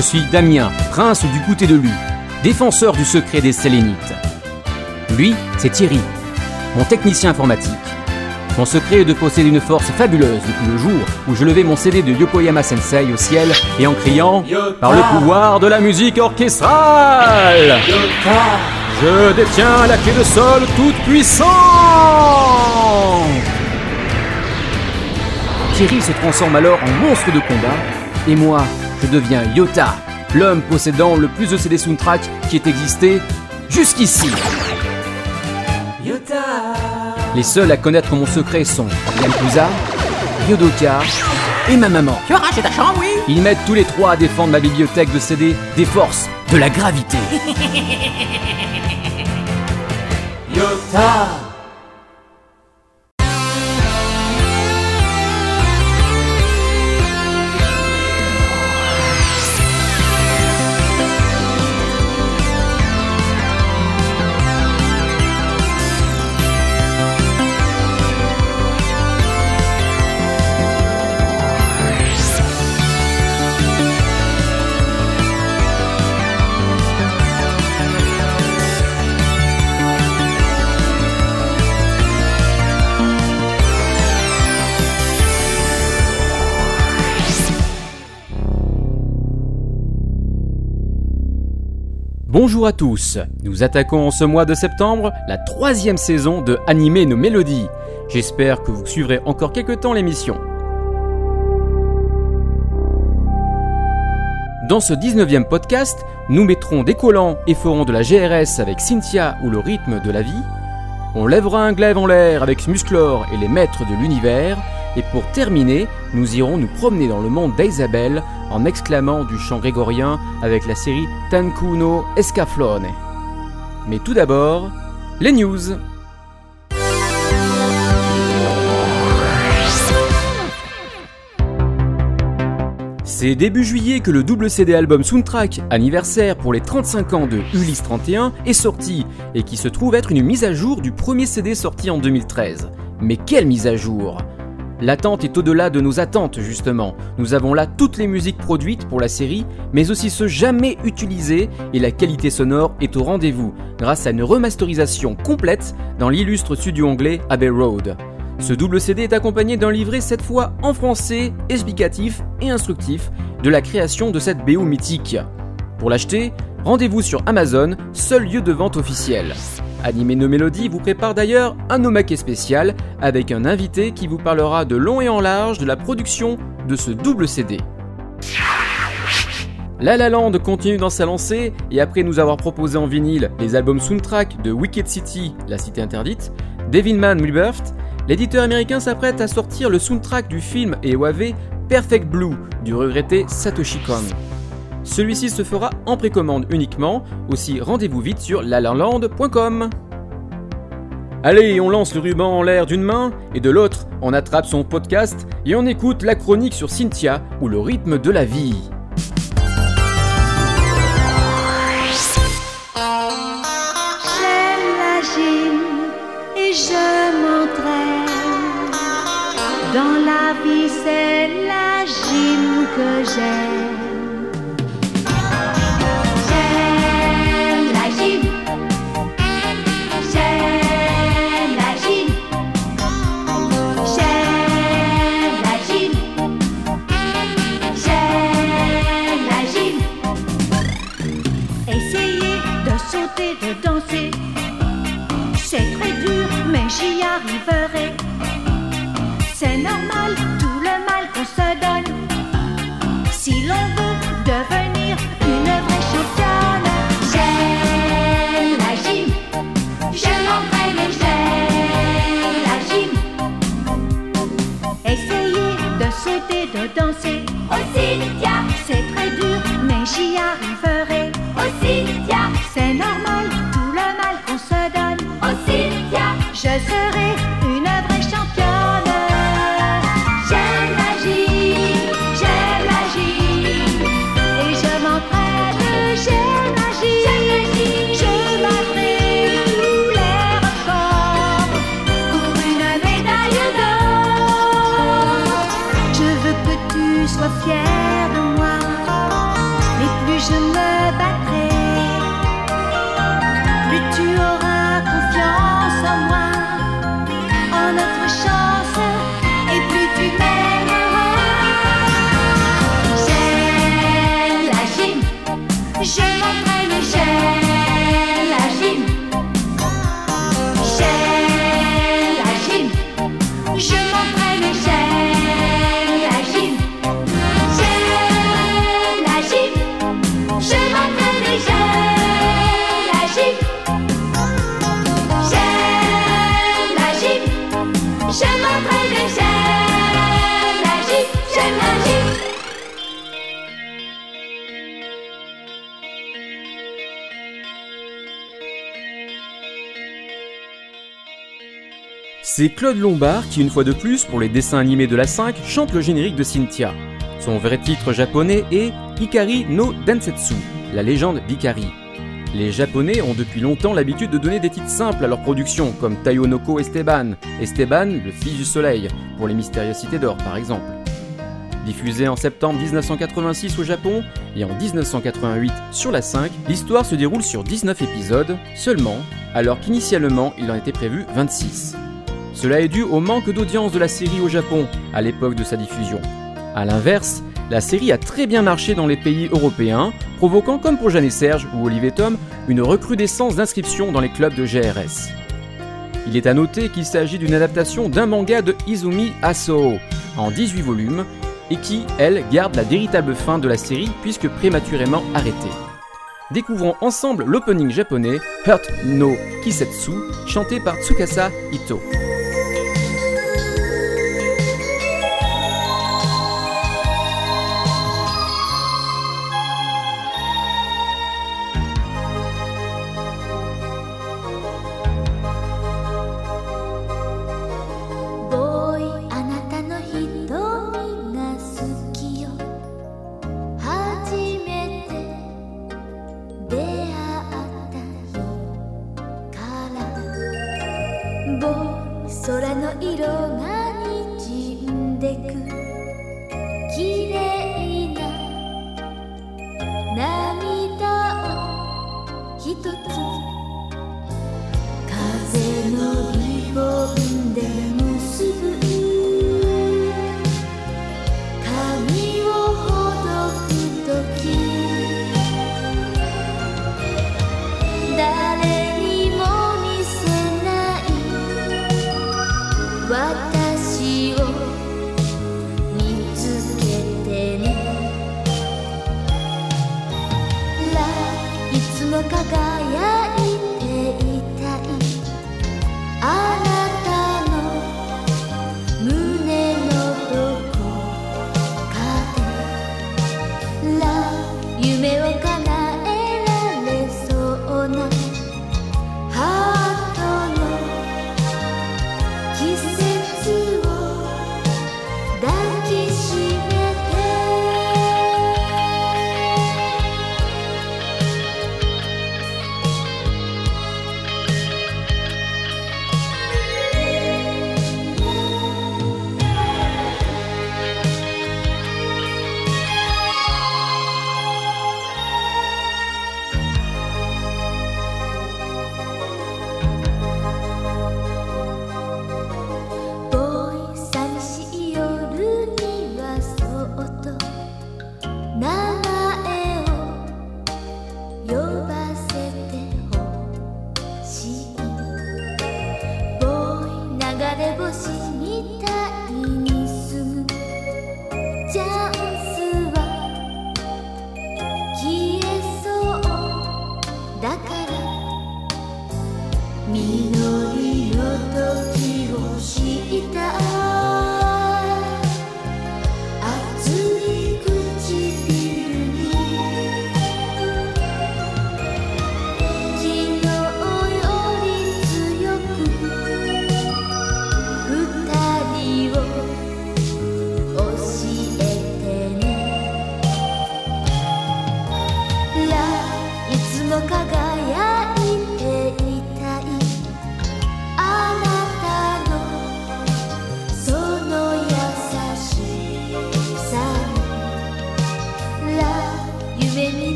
Je suis Damien, prince du goûter de Lu, défenseur du secret des Sélénites. Lui, c'est Thierry, mon technicien informatique. Mon secret est de posséder une force fabuleuse depuis le jour où je levais mon CD de Yokoyama Sensei au ciel et en criant Par le pouvoir de la musique orchestrale Je détiens la clé de sol toute puissante Thierry se transforme alors en monstre de combat et moi, je deviens Yota, l'homme possédant le plus de CD soundtrack qui ait existé jusqu'ici. Les seuls à connaître mon secret sont Yankuza, Yodoka et ma maman. Tu as racheté ta chambre, oui Ils m'aident tous les trois à défendre ma bibliothèque de CD des forces de la gravité. Yota Bonjour à tous, nous attaquons en ce mois de septembre la troisième saison de Animer nos mélodies. J'espère que vous suivrez encore quelques temps l'émission. Dans ce 19e podcast, nous mettrons des collants et ferons de la GRS avec Cynthia ou le rythme de la vie. On lèvera un glaive en l'air avec Musclor et les maîtres de l'univers. Et pour terminer, nous irons nous promener dans le monde d'Isabelle en exclamant du chant grégorien avec la série Tankuno Escaflone. Mais tout d'abord, les news. C'est début juillet que le double CD album Soundtrack anniversaire pour les 35 ans de Ulysse 31 est sorti et qui se trouve être une mise à jour du premier CD sorti en 2013. Mais quelle mise à jour? L'attente est au-delà de nos attentes justement. Nous avons là toutes les musiques produites pour la série, mais aussi ceux jamais utilisés et la qualité sonore est au rendez-vous grâce à une remasterisation complète dans l'illustre studio anglais Abbey Road. Ce double CD est accompagné d'un livret cette fois en français, explicatif et instructif de la création de cette BO mythique. Pour l'acheter, rendez-vous sur Amazon, seul lieu de vente officiel. Animer nos mélodies vous prépare d'ailleurs un omake spécial avec un invité qui vous parlera de long et en large de la production de ce double CD. La La Land continue dans sa lancée et après nous avoir proposé en vinyle les albums soundtrack de Wicked City, La Cité Interdite, Devilman Rebirth, l'éditeur américain s'apprête à sortir le soundtrack du film et OAV Perfect Blue du regretté Satoshi Kon. Celui-ci se fera en précommande uniquement, aussi rendez-vous vite sur lalanland.com. Allez, on lance le ruban en l'air d'une main et de l'autre, on attrape son podcast et on écoute la chronique sur Cynthia ou le rythme de la vie. J'aime la gym et je m'entraîne. Dans la vie, c'est la gym que. J'aime C'est très dur, mais j'y arriverai. C'est normal, tout le mal qu'on se donne. Si l'on veut devenir une vraie championne, j'aime la gym. Je m'entraîne et j'aime la gym. Essayer de sauter, de danser. Aussi, C'est très dur, mais j'y arriverai. Aussi, C'est normal, Je serai C'est Claude Lombard qui, une fois de plus, pour les dessins animés de la 5, chante le générique de Cynthia. Son vrai titre japonais est Ikari no Densetsu, la légende d'Ikari. Les Japonais ont depuis longtemps l'habitude de donner des titres simples à leur production, comme Tayonoko Esteban, Esteban, le fils du soleil, pour les mystériosités d'or par exemple. Diffusé en septembre 1986 au Japon et en 1988 sur la 5, l'histoire se déroule sur 19 épisodes seulement, alors qu'initialement il en était prévu 26. Cela est dû au manque d'audience de la série au Japon à l'époque de sa diffusion. A l'inverse, la série a très bien marché dans les pays européens, provoquant comme pour Jeanne et Serge ou Olivier Tom une recrudescence d'inscriptions dans les clubs de GRS. Il est à noter qu'il s'agit d'une adaptation d'un manga de Izumi Asoo en 18 volumes et qui, elle, garde la véritable fin de la série puisque prématurément arrêtée. Découvrons ensemble l'opening japonais Hurt no Kisetsu chanté par Tsukasa Ito.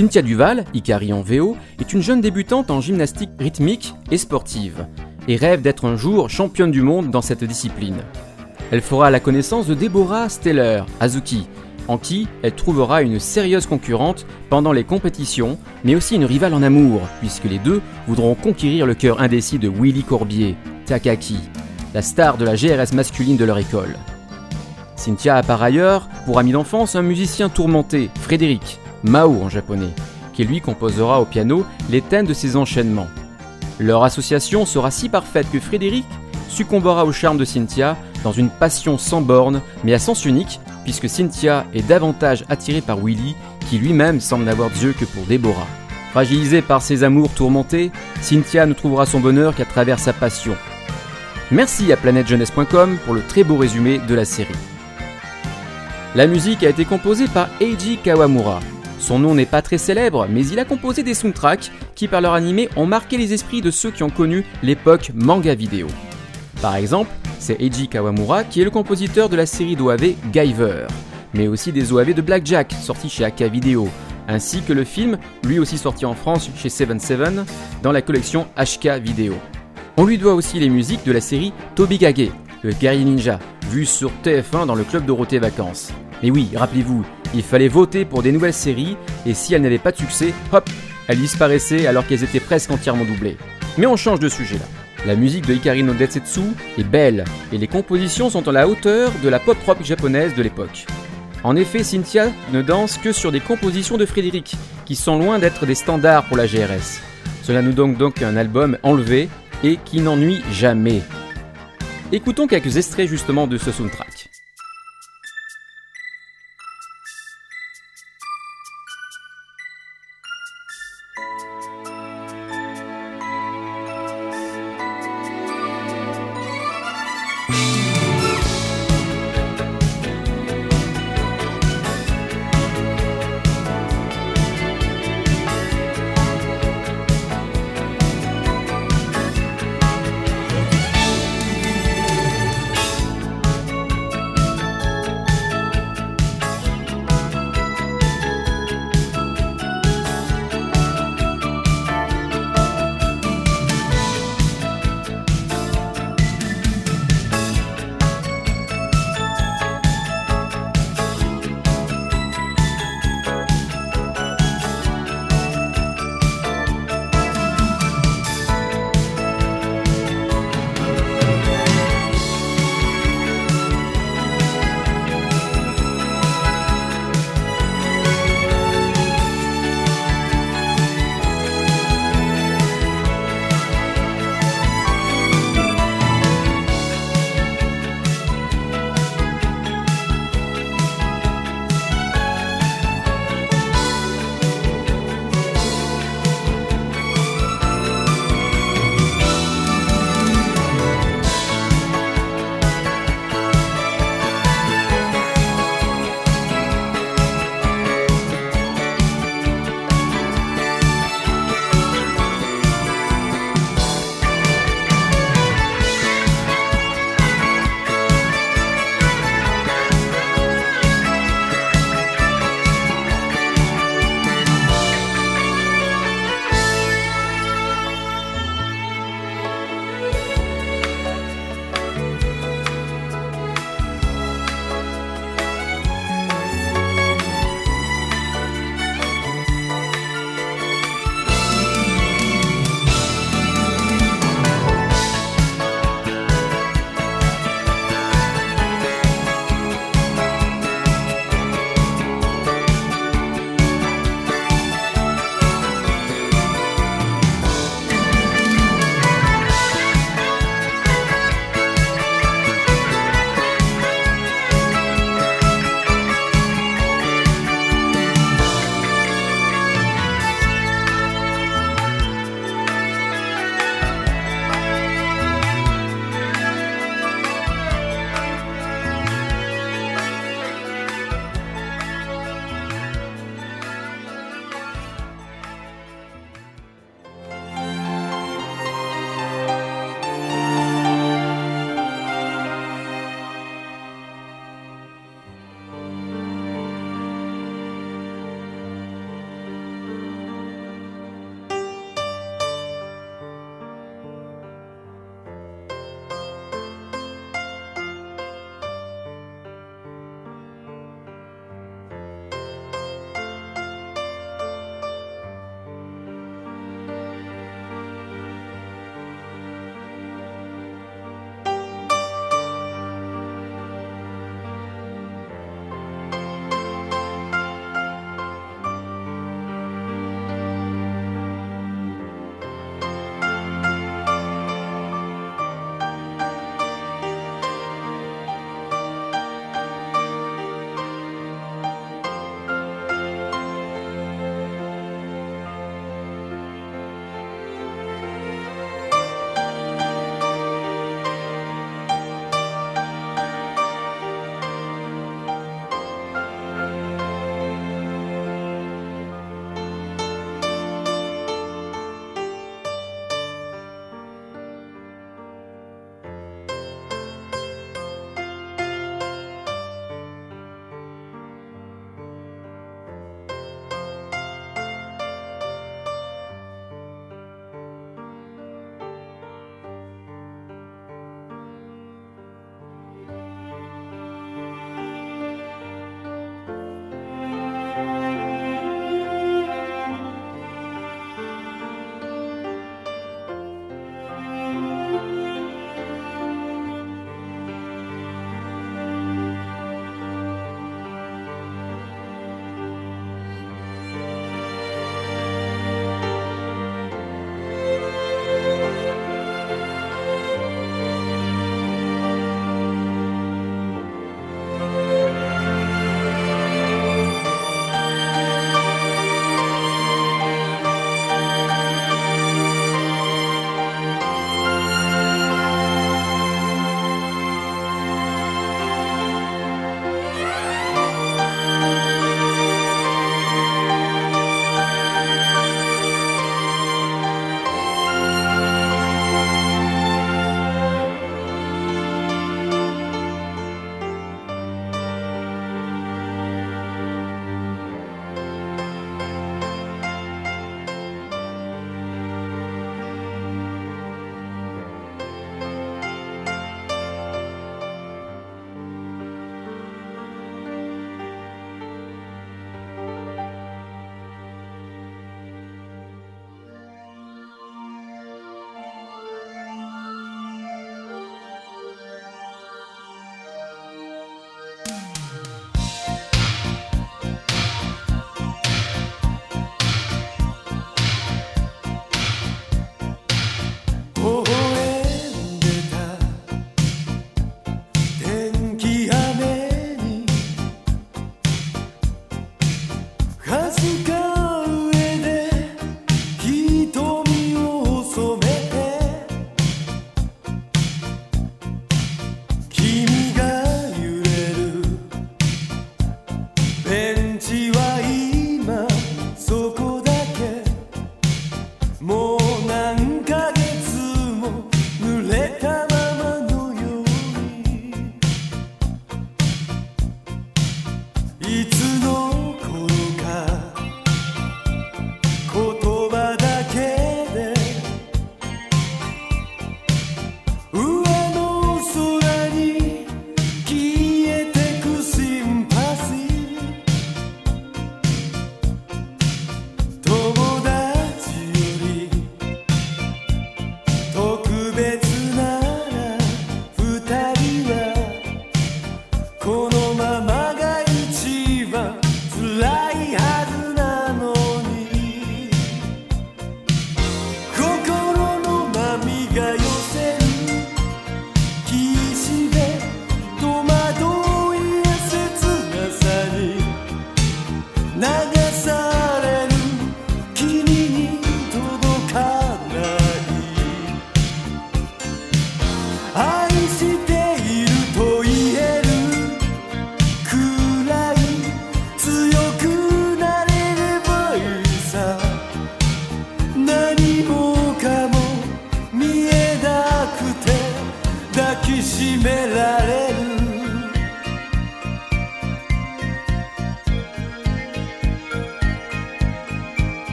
Cynthia Duval, Ikari en VO, est une jeune débutante en gymnastique rythmique et sportive, et rêve d'être un jour championne du monde dans cette discipline. Elle fera la connaissance de Deborah Steller, Azuki, en qui elle trouvera une sérieuse concurrente pendant les compétitions, mais aussi une rivale en amour, puisque les deux voudront conquérir le cœur indécis de Willy Corbier, Takaki, la star de la GRS masculine de leur école. Cynthia a par ailleurs, pour ami d'enfance, un musicien tourmenté, Frédéric, Mao en japonais, qui lui composera au piano les thèmes de ses enchaînements. Leur association sera si parfaite que Frédéric succombera au charme de Cynthia dans une passion sans borne, mais à sens unique, puisque Cynthia est davantage attirée par Willy, qui lui-même semble n'avoir Dieu que pour Déborah. Fragilisée par ses amours tourmentés, Cynthia ne trouvera son bonheur qu'à travers sa passion. Merci à planètejeunesse.com pour le très beau résumé de la série. La musique a été composée par Eiji Kawamura. Son nom n'est pas très célèbre, mais il a composé des soundtracks qui, par leur animé, ont marqué les esprits de ceux qui ont connu l'époque manga vidéo. Par exemple, c'est Eiji Kawamura qui est le compositeur de la série d'OAV Guyver, mais aussi des OAV de Blackjack sortis chez AK Video, ainsi que le film, lui aussi sorti en France chez 77, dans la collection HK Video. On lui doit aussi les musiques de la série Toby Gage, le guerrier ninja, vu sur TF1 dans le club Dorothée Vacances. Mais oui, rappelez-vous, il fallait voter pour des nouvelles séries, et si elles n'avaient pas de succès, hop, elles disparaissaient alors qu'elles étaient presque entièrement doublées. Mais on change de sujet là. La musique de Hikari no Detsetsu est belle, et les compositions sont à la hauteur de la pop rock japonaise de l'époque. En effet, Cynthia ne danse que sur des compositions de Frédéric, qui sont loin d'être des standards pour la GRS. Cela nous donne donc un album enlevé et qui n'ennuie jamais. Écoutons quelques extraits justement de ce soundtrack.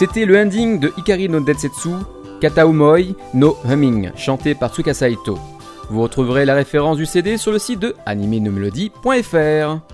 C'était le ending de Ikari no Densetsu, Kataumoi no Humming, chanté par Tsukasa Ito. Vous retrouverez la référence du CD sur le site de animenomelody.fr.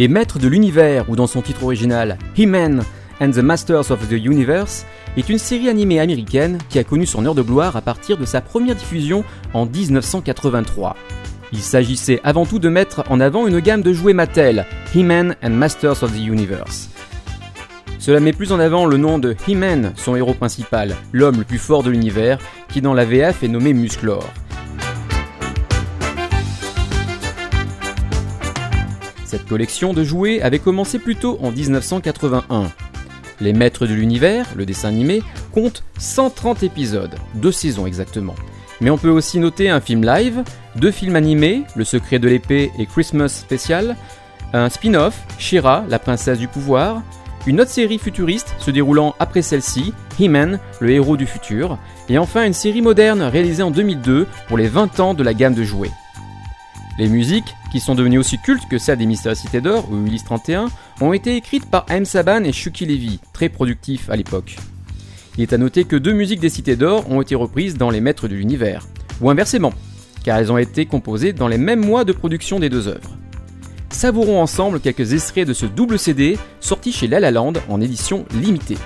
Les Maîtres de l'Univers, ou dans son titre original He-Man and the Masters of the Universe, est une série animée américaine qui a connu son heure de gloire à partir de sa première diffusion en 1983. Il s'agissait avant tout de mettre en avant une gamme de jouets Mattel, He-Man and Masters of the Universe. Cela met plus en avant le nom de He-Man, son héros principal, l'homme le plus fort de l'univers, qui dans la VF est nommé Musclor. Cette collection de jouets avait commencé plutôt en 1981. Les Maîtres de l'Univers, le dessin animé, compte 130 épisodes, deux saisons exactement. Mais on peut aussi noter un film live, deux films animés, Le Secret de l'Épée et Christmas Special, un spin-off, Shira, la princesse du pouvoir, une autre série futuriste se déroulant après celle-ci, He-Man, le héros du futur, et enfin une série moderne réalisée en 2002 pour les 20 ans de la gamme de jouets. Les musiques, qui sont devenues aussi cultes que celles des Mystères Cité d'Or ou Ulysse 31, ont été écrites par M. Saban et Shuki Levy, très productifs à l'époque. Il est à noter que deux musiques des Cités d'Or ont été reprises dans Les Maîtres de l'Univers, ou inversement, car elles ont été composées dans les mêmes mois de production des deux œuvres. Savourons ensemble quelques extraits de ce double CD sorti chez La en édition limitée.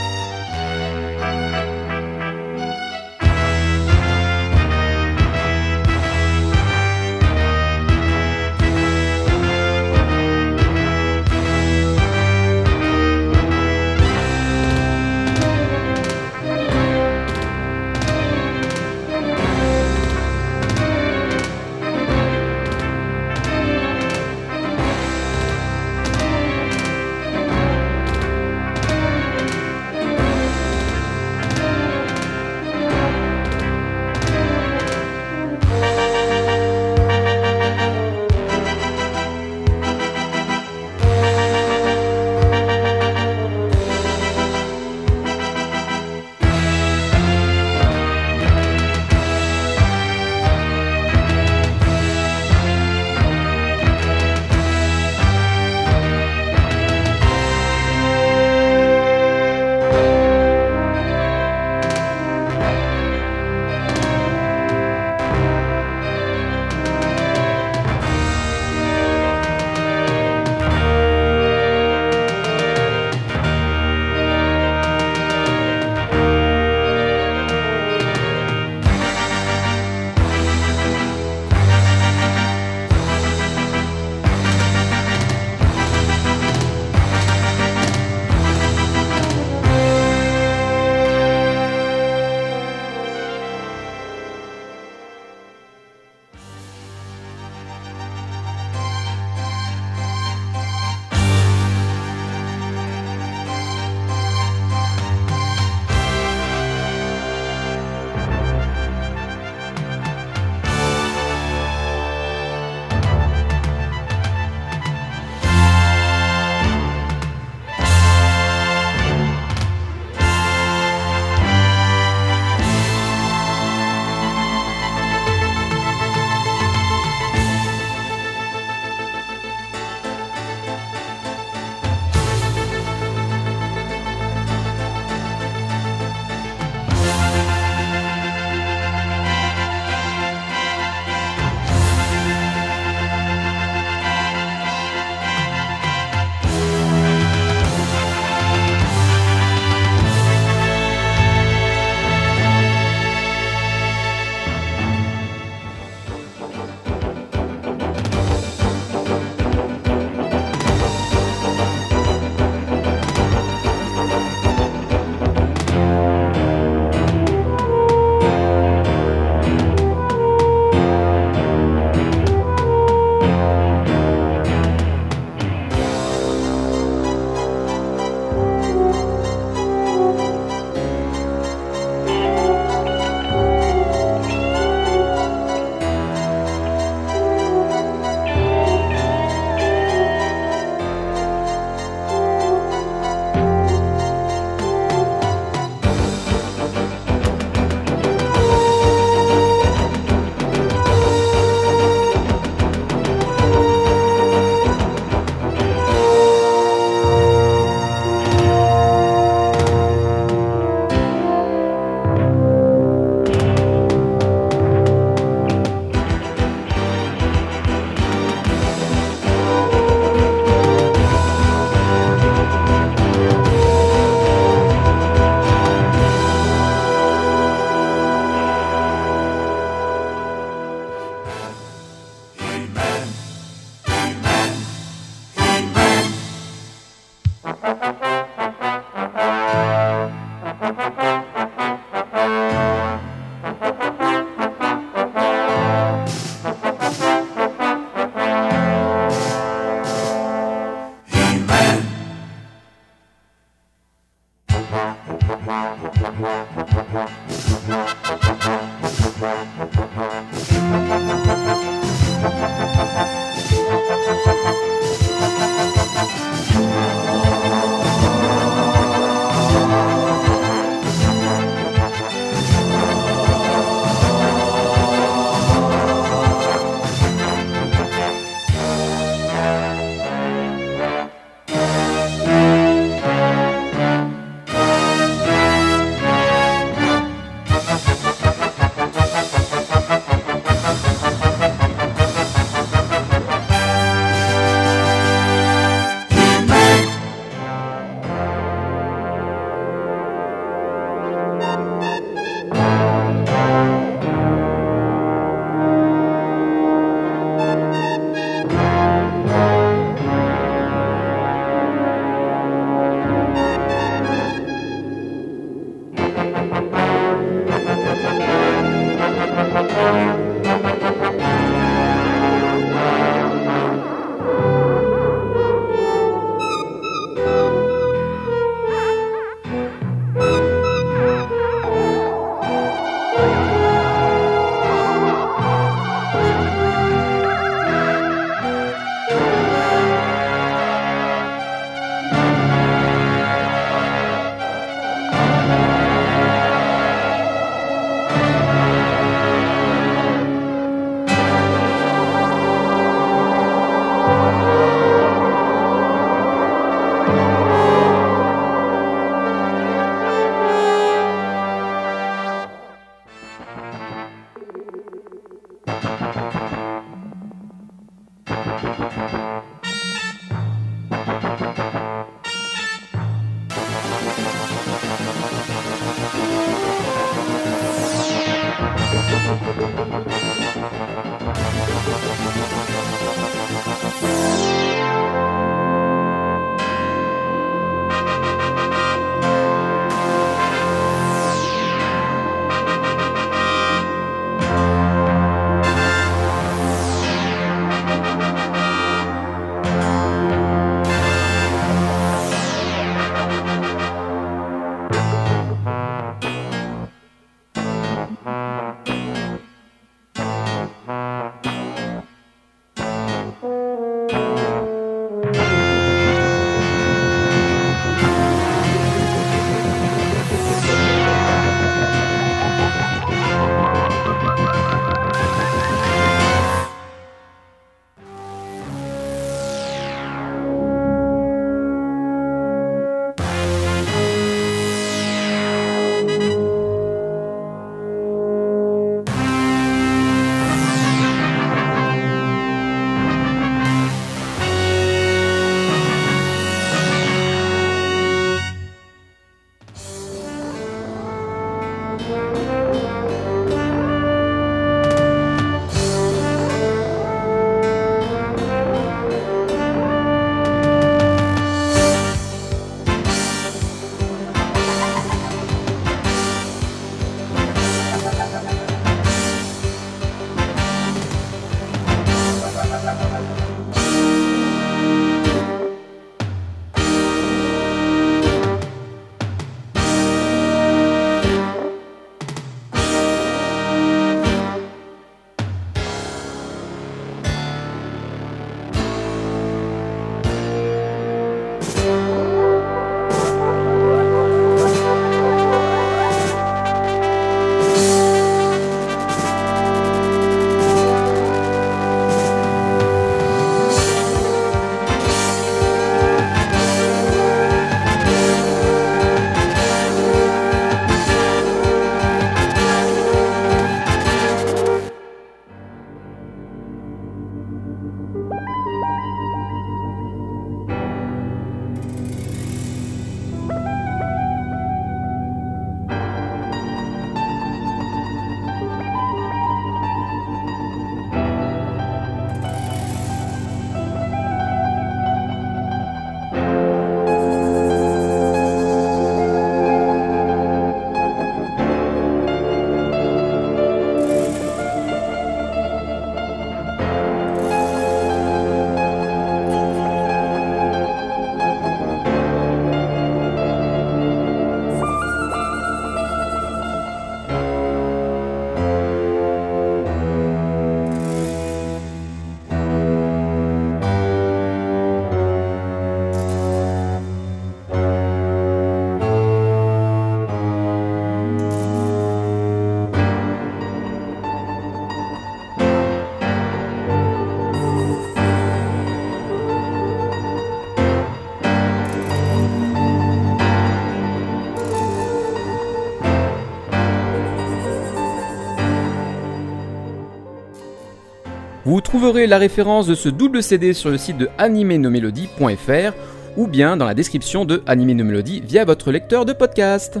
Vous trouverez la référence de ce double CD sur le site de animenomelody.fr ou bien dans la description de Anime Melody via votre lecteur de podcast.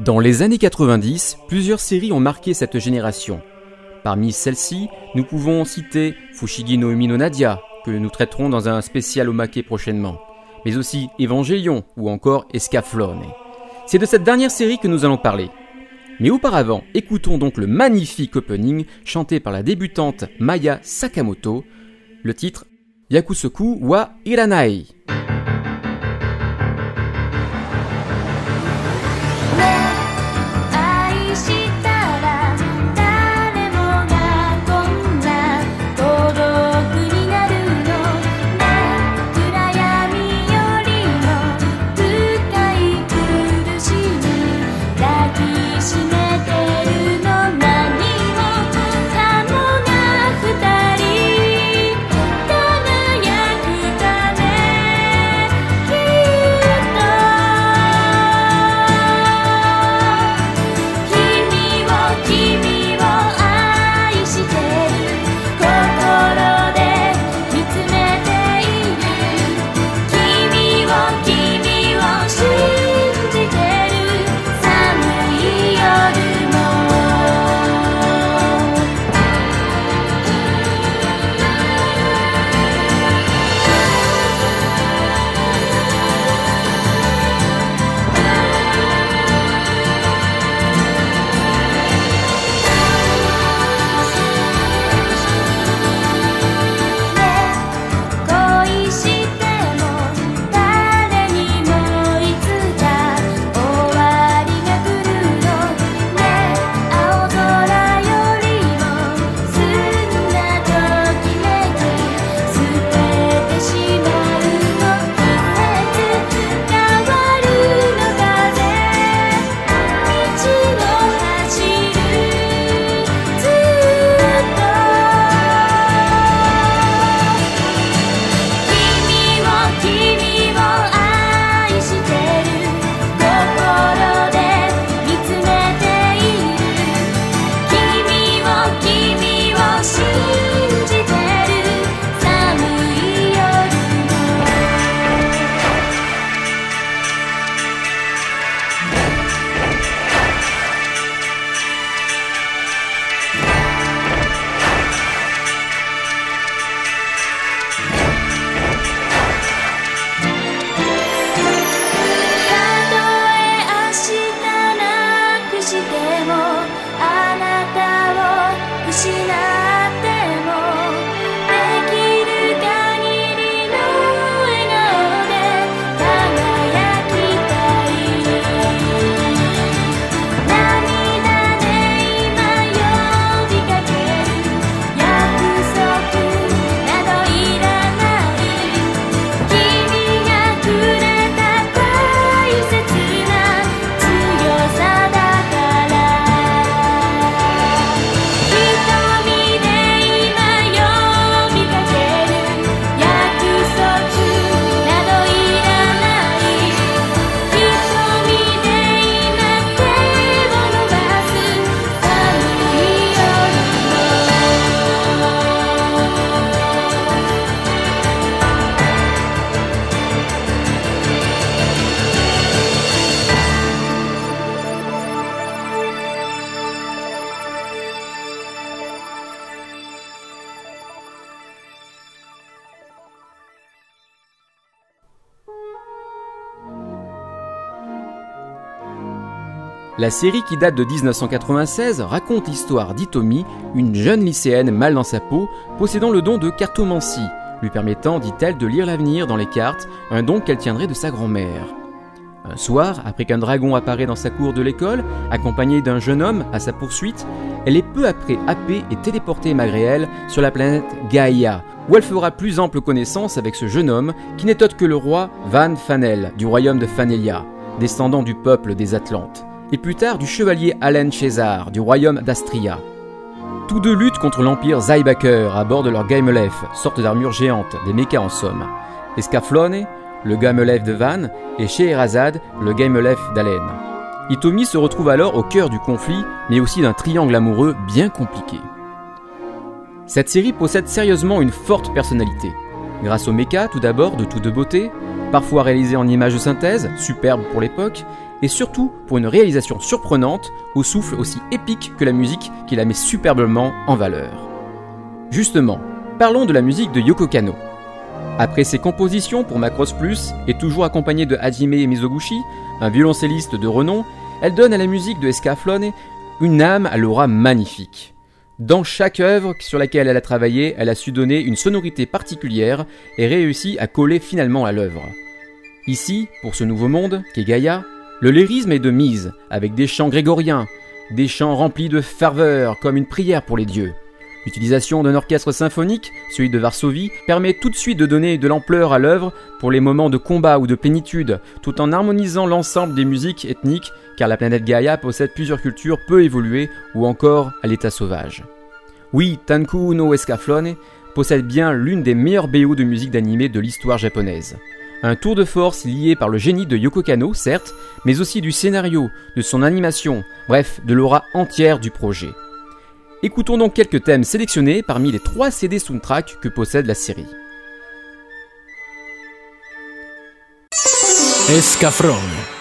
Dans les années 90, plusieurs séries ont marqué cette génération. Parmi celles-ci, nous pouvons citer Fushigi no Umi no Nadia, que nous traiterons dans un spécial Omake prochainement mais aussi Evangelion ou encore Escaflowne. C'est de cette dernière série que nous allons parler. Mais auparavant, écoutons donc le magnifique opening chanté par la débutante Maya Sakamoto, le titre Yakusoku wa Iranai. La série qui date de 1996 raconte l'histoire d'Itomi, une jeune lycéenne mal dans sa peau, possédant le don de cartomancie, lui permettant, dit-elle, de lire l'avenir dans les cartes, un don qu'elle tiendrait de sa grand-mère. Un soir, après qu'un dragon apparaît dans sa cour de l'école, accompagné d'un jeune homme à sa poursuite, elle est peu après happée et téléportée malgré elle sur la planète Gaïa, où elle fera plus ample connaissance avec ce jeune homme qui n'est autre que le roi Van Fanel du royaume de Fanelia, descendant du peuple des Atlantes et plus tard du chevalier Allen César du royaume d'Astria. Tous deux luttent contre l'empire Zybaker à bord de leur Gaimelef, sorte d'armure géante, des mechas en somme. Escaflone, le Gaimelef de Van, et Scheherazade, le Gaimelef d'Allen. Itomi se retrouve alors au cœur du conflit, mais aussi d'un triangle amoureux bien compliqué. Cette série possède sérieusement une forte personnalité. Grâce aux mechas, tout d'abord, de toute beauté, parfois réalisés en images de synthèse, superbes pour l'époque, et surtout pour une réalisation surprenante au souffle aussi épique que la musique qui la met superbement en valeur. Justement, parlons de la musique de Yoko Kano. Après ses compositions pour Macross Plus et toujours accompagnée de Hajime Mizoguchi, un violoncelliste de renom, elle donne à la musique de Escaflone une âme à l'aura magnifique. Dans chaque œuvre sur laquelle elle a travaillé, elle a su donner une sonorité particulière et réussi à coller finalement à l'œuvre. Ici, pour ce nouveau monde, qu'est Gaïa, le lyrisme est de mise, avec des chants grégoriens, des chants remplis de ferveur comme une prière pour les dieux. L'utilisation d'un orchestre symphonique, celui de Varsovie, permet tout de suite de donner de l'ampleur à l'œuvre pour les moments de combat ou de plénitude, tout en harmonisant l'ensemble des musiques ethniques, car la planète Gaïa possède plusieurs cultures peu évoluées ou encore à l'état sauvage. Oui, Tanku no Escaflone possède bien l'une des meilleures BO de musique d'animé de l'histoire japonaise. Un tour de force lié par le génie de Yoko Kano, certes, mais aussi du scénario, de son animation, bref, de l'aura entière du projet. Écoutons donc quelques thèmes sélectionnés parmi les trois CD soundtrack que possède la série. Escafrone.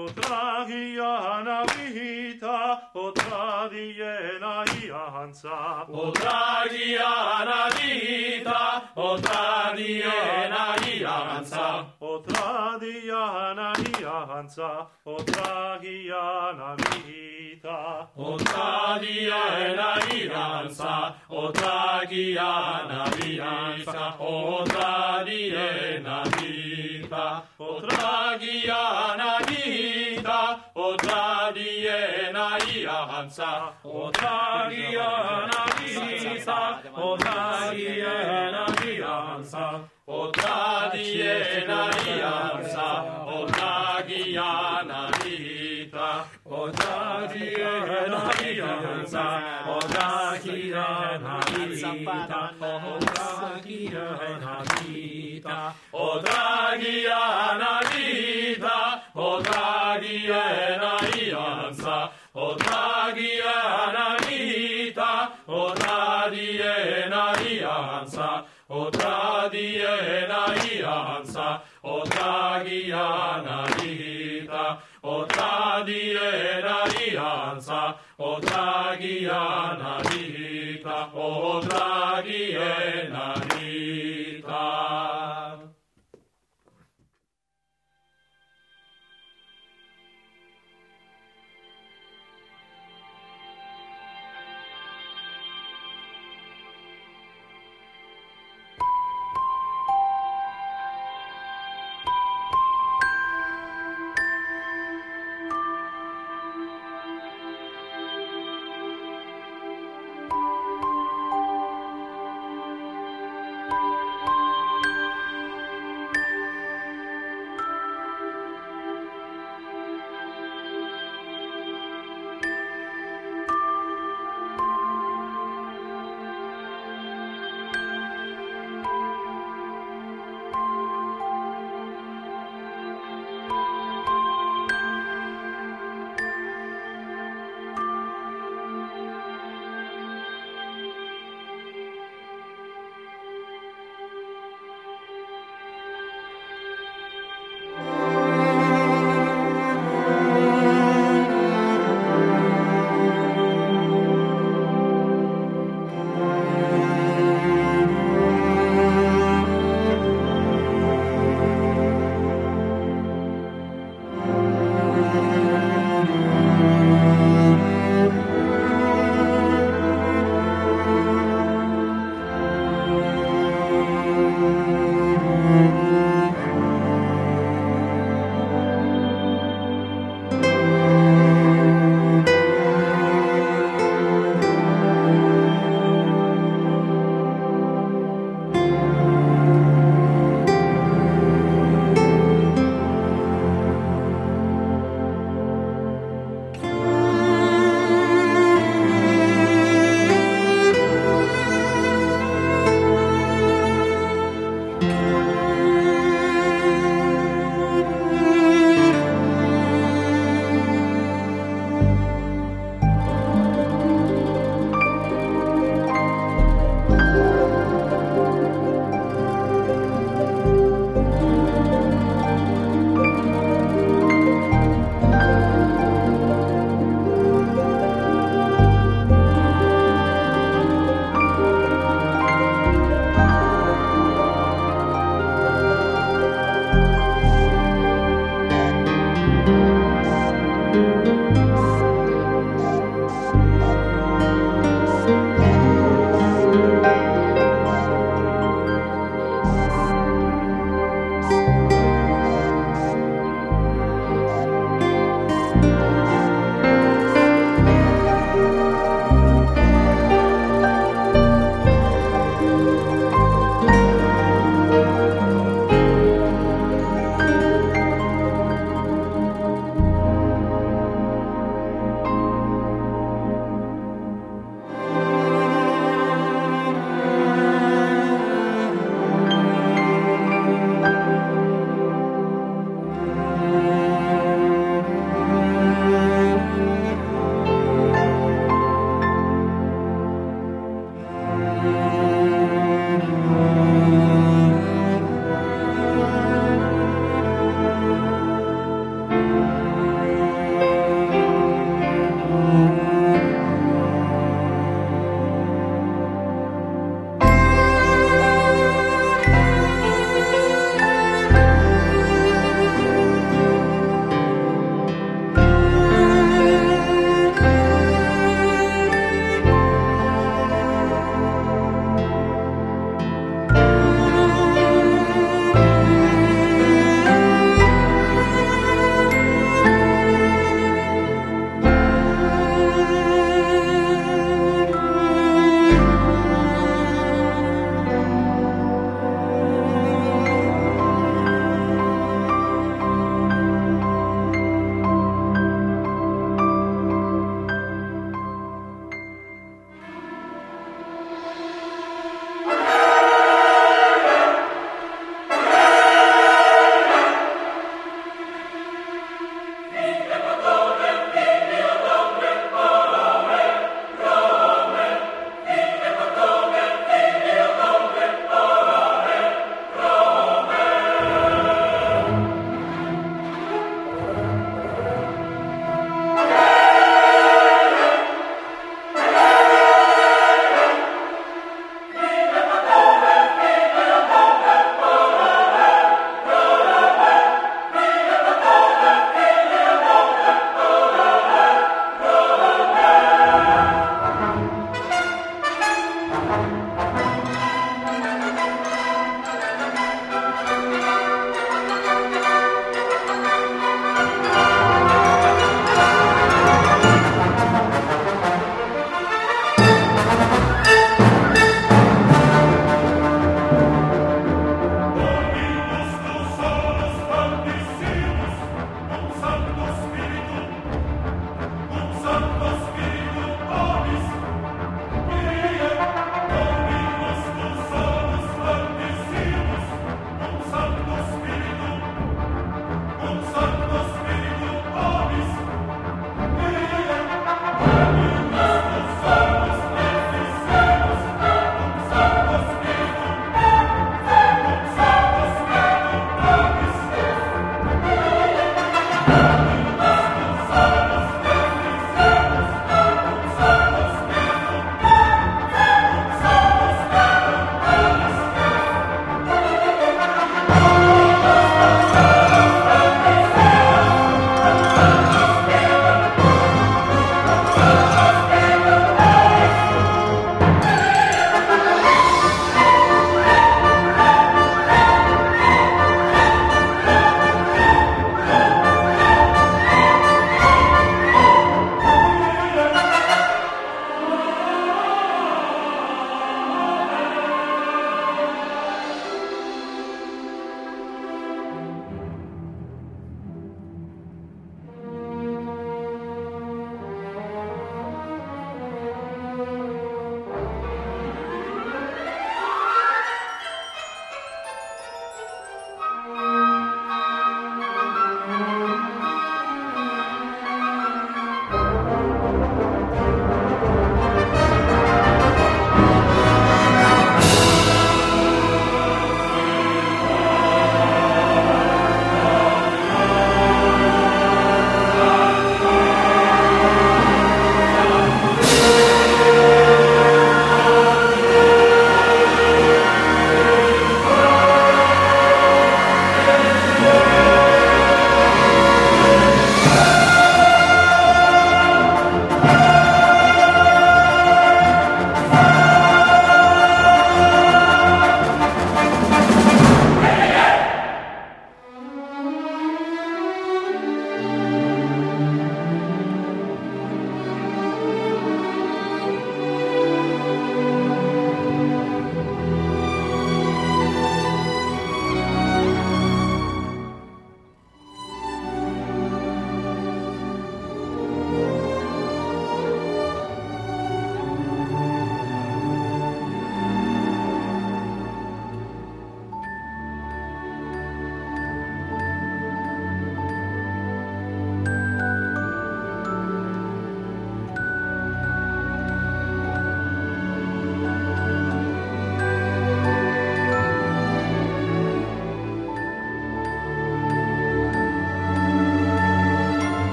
O tragia na vita, o tradie na ianza. O tragia na vita, o tradie na ianza. O tradia na ianza, o tragia na vita. O tradia na Anita, o dragi Anita, o dragi Enaia Hansa, o dragi Anita, o dragi Enaia Hansa, o dragi Enaia Hansa, o dragi Anita, o dragi Enaia Otagia narita, otagia enaianza, otagia narita, otagia enaianza, otagia enaianza, otagia narita, otagia enaianza, otagia narita, otagia narita.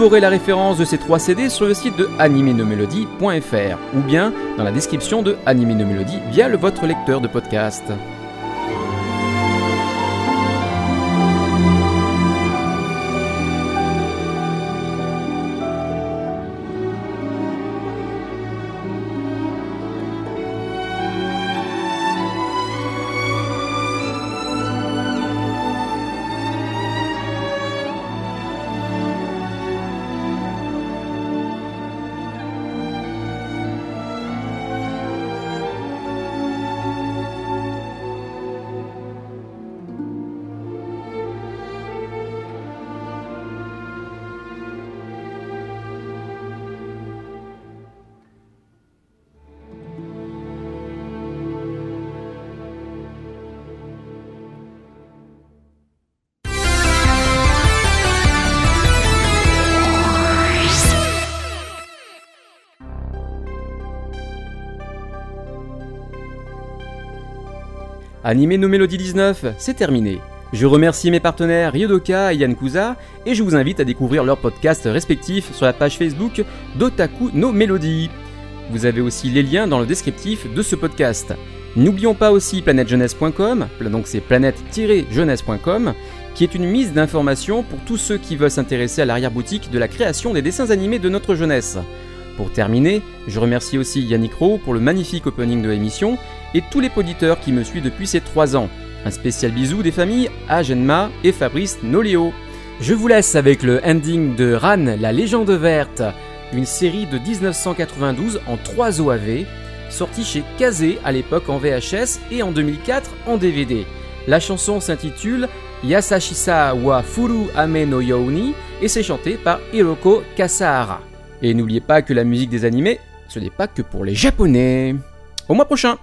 Trouverez la référence de ces trois CD sur le site de animenomelody.fr ou bien dans la description de Anime via le, votre lecteur de podcast. Animer nos mélodies 19, c'est terminé. Je remercie mes partenaires Ryodoka et Yankuza et je vous invite à découvrir leurs podcasts respectifs sur la page Facebook d'Otaku no Melody. Vous avez aussi les liens dans le descriptif de ce podcast. N'oublions pas aussi planètejeunesse.com, donc c'est planète-jeunesse.com, qui est une mise d'informations pour tous ceux qui veulent s'intéresser à l'arrière-boutique de la création des dessins animés de notre jeunesse. Pour terminer, je remercie aussi Yannick Rowe pour le magnifique opening de l'émission et tous les auditeurs qui me suivent depuis ces 3 ans. Un spécial bisou des familles à Genma et Fabrice Noléo. Je vous laisse avec le ending de Ran, la légende verte, une série de 1992 en 3 OAV, sortie chez Kazé à l'époque en VHS et en 2004 en DVD. La chanson s'intitule Yasashisa wa Furu Ame no Youni et c'est chanté par Hiroko Kasahara. Et n'oubliez pas que la musique des animés, ce n'est pas que pour les japonais. Au mois prochain